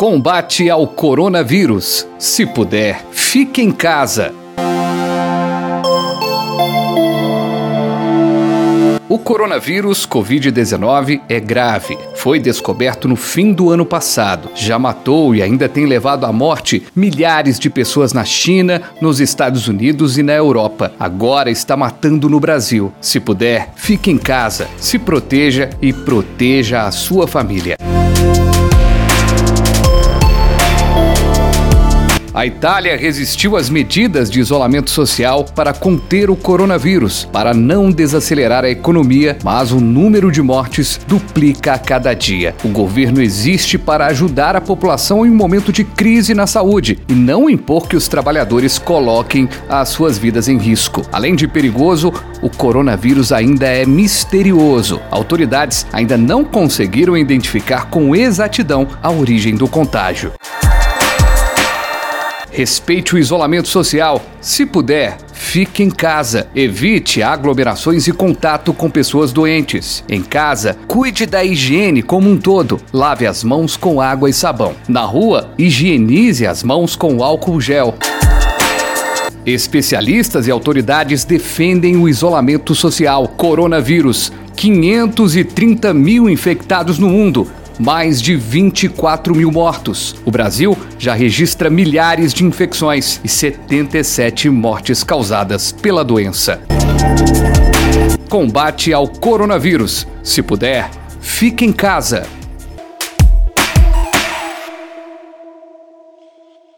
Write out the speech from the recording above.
Combate ao coronavírus. Se puder, fique em casa. O coronavírus Covid-19 é grave. Foi descoberto no fim do ano passado. Já matou e ainda tem levado à morte milhares de pessoas na China, nos Estados Unidos e na Europa. Agora está matando no Brasil. Se puder, fique em casa, se proteja e proteja a sua família. A Itália resistiu às medidas de isolamento social para conter o coronavírus, para não desacelerar a economia, mas o número de mortes duplica a cada dia. O governo existe para ajudar a população em um momento de crise na saúde e não impor que os trabalhadores coloquem as suas vidas em risco. Além de perigoso, o coronavírus ainda é misterioso. Autoridades ainda não conseguiram identificar com exatidão a origem do contágio. Respeite o isolamento social. Se puder, fique em casa. Evite aglomerações e contato com pessoas doentes. Em casa, cuide da higiene como um todo. Lave as mãos com água e sabão. Na rua, higienize as mãos com álcool gel. Especialistas e autoridades defendem o isolamento social. Coronavírus. 530 mil infectados no mundo mais de 24 mil mortos. O Brasil já registra milhares de infecções e 77 mortes causadas pela doença. Combate ao coronavírus. Se puder, fique em casa.